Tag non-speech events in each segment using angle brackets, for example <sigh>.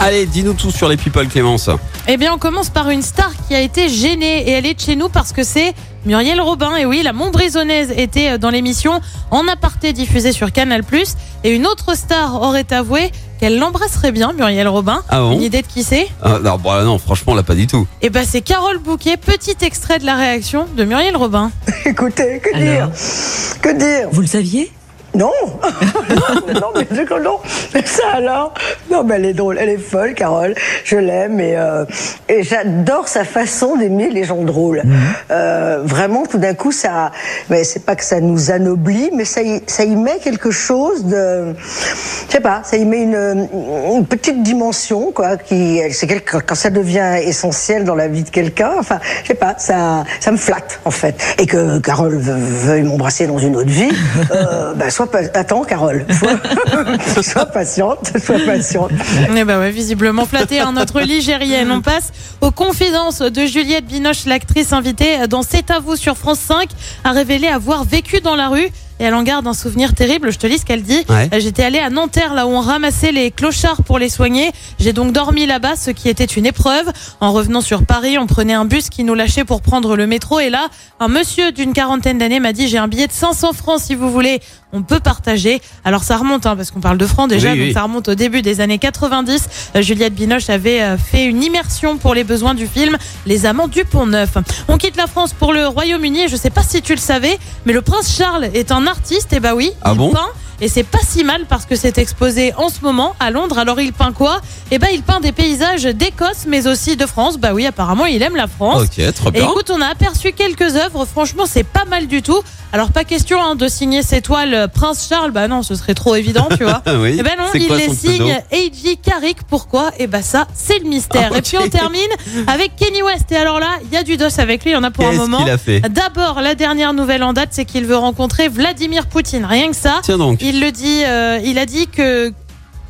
Allez, dis-nous tout sur les people, Clémence. Eh bien, on commence par une star qui a été gênée et elle est de chez nous parce que c'est Muriel Robin. Et oui, la Montbrisonnaise était dans l'émission En aparté diffusée sur Canal+. Et une autre star aurait avoué qu'elle l'embrasserait bien, Muriel Robin. Ah bon Une idée de qui c'est? Ah, non, bon, non, franchement, là, pas du tout. Eh ben, c'est Carole Bouquet. Petit extrait de la réaction de Muriel Robin. <laughs> Écoutez, que dire? Que dire? Vous le saviez? Non <laughs> Non, mais c'est que non <laughs> ça alors Non, mais elle est drôle, elle est folle, Carole. Je l'aime et, euh, et j'adore sa façon d'aimer les gens drôles. Euh, vraiment, tout d'un coup, ça. Mais c'est pas que ça nous anoblit, mais ça y, ça y met quelque chose de. Je sais pas, ça y met une, une petite dimension, quoi. Qui, c'est quelque- quand ça devient essentiel dans la vie de quelqu'un. Enfin, je sais pas, ça, ça me flatte en fait. Et que Carole ve- veuille m'embrasser dans une autre vie, <laughs> euh, bah, sois pas, attends, Carole, sois, <laughs> sois patiente, <laughs> sois patiente. Eh ben ouais, visiblement flatté. hein, notre ligérienne. On passe aux confidences de Juliette Binoche, l'actrice invitée dans C'est à vous sur France 5, a révélé avoir vécu dans la rue. Et elle en garde un souvenir terrible. Je te lis ce qu'elle dit. Ouais. Euh, J'étais allée à Nanterre, là où on ramassait les clochards pour les soigner. J'ai donc dormi là-bas, ce qui était une épreuve. En revenant sur Paris, on prenait un bus qui nous lâchait pour prendre le métro. Et là, un monsieur d'une quarantaine d'années m'a dit, j'ai un billet de 500 francs si vous voulez. On peut partager. Alors ça remonte, hein, parce qu'on parle de francs déjà, Oui, donc oui. ça remonte au début des années 90. Euh, Juliette Binoche avait euh, fait une immersion pour les besoins du film Les Amants du Pont Neuf. On quitte la France pour le Royaume-Uni. Je sais pas si tu le savais, mais le prince Charles est un artiste. Et bah oui, Ah il bon? peint. Et c'est pas si mal parce que c'est exposé en ce moment à Londres. Alors il peint quoi? Eh ben il peint des paysages d'Écosse mais aussi de France. Bah oui, apparemment il aime la France. Ok, Et bien. écoute, on a aperçu quelques œuvres. Franchement, c'est pas mal du tout. Alors pas question hein, de signer ses toiles euh, Prince Charles. Bah non, ce serait trop évident, tu vois. <laughs> Oui. Eh ben non, il quoi les signe A.J. Carrick. Pourquoi? Eh ben ça, c'est le mystère. Ah, Et puis on termine avec Kenny West. Et alors là, il y a du dos avec lui. Il y en a pour un Qu'est-ce moment. qu'il a fait? D'abord, la dernière nouvelle en date, c'est qu'il veut rencontrer Vladimir Poutine. Rien que ça. Tiens donc. Il le dit. euh, il a dit que.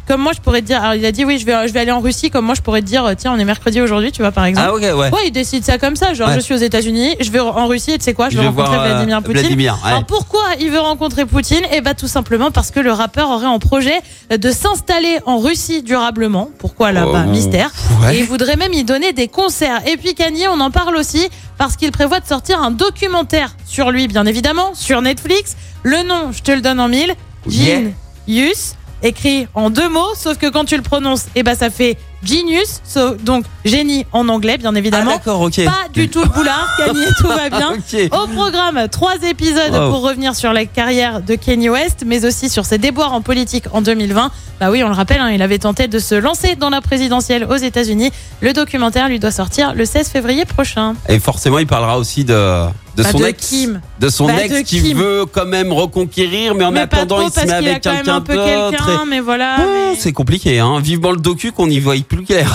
Comme moi, je pourrais te dire. Alors, il a dit oui, je vais, je vais aller en Russie. Comme moi, je pourrais te dire, euh, tiens, on est mercredi aujourd'hui, tu vois, par exemple. Ah, ok, ouais. Ouais, il décide ça comme ça. Genre, Ouais. je suis aux États-Unis, je vais en Russie, et tu sais quoi, je Je vais rencontrer voir, euh, Vladimir Poutine. Vladimir, ouais. Alors pourquoi il veut rencontrer Poutine? Eh bah tout simplement parce que le rappeur aurait en projet de s'installer en Russie durablement. Pourquoi là-bas Oh, Mystère. ouais. Et il voudrait même y donner des concerts. Et puis Kanye, on en parle aussi parce qu'il prévoit de sortir un documentaire sur lui, bien évidemment, sur Netflix. Le nom, je te le donne en mille. Yeah. Genius, écrit en deux mots, sauf que quand tu le prononces, eh ben ça fait genius, so- donc génie en anglais, bien Ah, évidemment. d'accord, ok. Pas du tout le boulard, <laughs> Kanye, tout va bien. Au programme, trois épisodes Wow. pour revenir sur la carrière de Kanye West, mais aussi sur ses déboires en politique en 2020. Bah oui, on le rappelle, hein, il avait tenté de se lancer dans la présidentielle aux États-Unis. Le documentaire lui doit sortir le 16 février prochain. Et forcément, il parlera aussi de, de Bah, son de ex. Kim. De son Bah, ex qui Kim. veut quand même reconquérir, mais en mais attendant, trop il se met avec quelqu'un un peu d'autre. quelqu'un, mais voilà. et- mais C'est compliqué, hein. Vivement le docu qu'on n'y voit plus clair.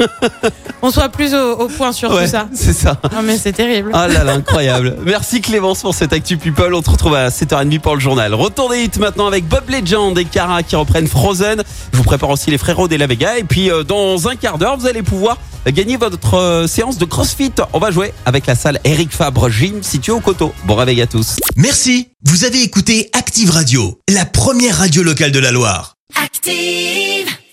<laughs> On soit plus au, au point sur Ouais, tout ça. c'est ça. Non mais c'est terrible. Ah là là, incroyable. <laughs> Merci Clémence pour cette Actu People. On te retrouve à 7h30 pour le journal. Retour des hits maintenant avec Bob Legend et Cara qui reprennent Frozen. Je vous prépare aussi les frérots des La Vega. Et puis euh, dans un quart d'heure, vous allez pouvoir gagner votre euh, séance de CrossFit. On va jouer avec la salle Eric Fabre Gym située au Coteau. Bon réveil à tous. Merci, vous avez écouté Active Radio, la première radio locale de la Loire. Active.